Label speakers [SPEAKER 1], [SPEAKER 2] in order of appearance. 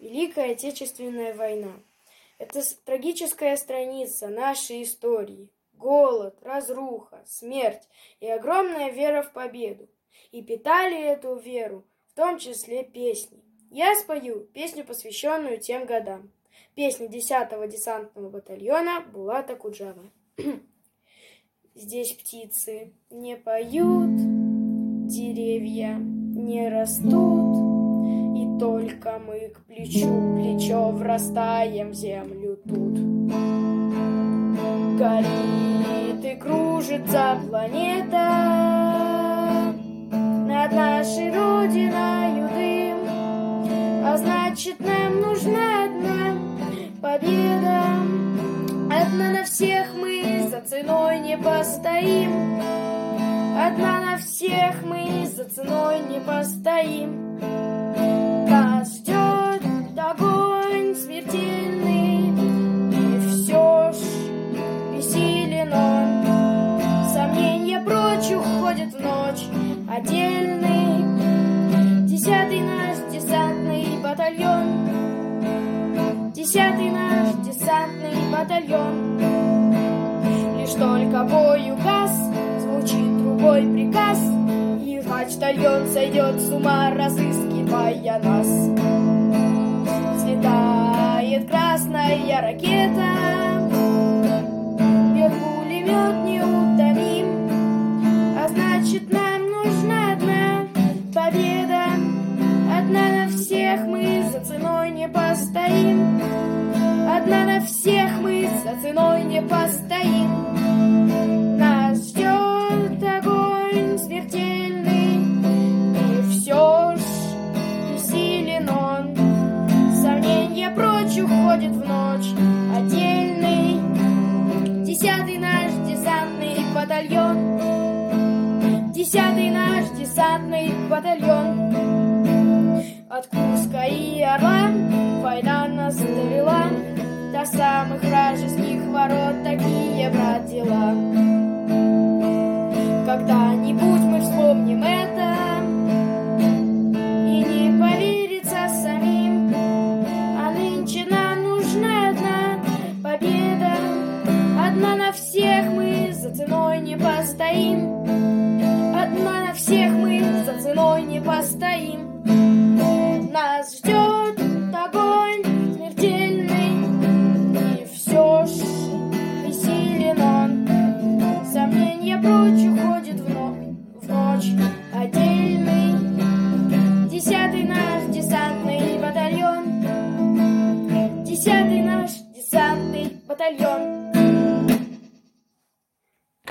[SPEAKER 1] Великая Отечественная война. Это трагическая страница нашей истории. Голод, разруха, смерть и огромная вера в победу. И питали эту веру, в том числе песни. Я спою песню, посвященную тем годам. Песня 10-го десантного батальона Булата Куджава. Здесь птицы не поют, деревья не растут, только мы к плечу плечо врастаем в землю тут. Горит и кружится планета Над нашей родиной дым, А значит, нам нужна одна победа. Одна на всех мы за ценой не постоим. Одна на всех мы за ценой не постоим Отдельный Десятый наш десантный батальон. Десятый наш десантный батальон. Лишь только бой угас Звучит другой приказ И почтальон сойдет с ума Разыскивая нас. Взлетает красная ракета постоим. Одна на всех мы за ценой не постоим. Нас ждет огонь смертельный И все ж бессилен он. Сомнения прочь уходит в ночь Отдельный Десятый наш десантный батальон. Десятый наш десантный батальон. От Курска и Орла Довела До самых вражеских ворот Такие, брат, дела Когда-нибудь мы вспомним это И не поверится самим А нынче нам нужна одна победа. Одна на всех мы за ценой не постоим. Одна на всех мы за ценой не постоим. Нас ждет Десятый наш десантный батальон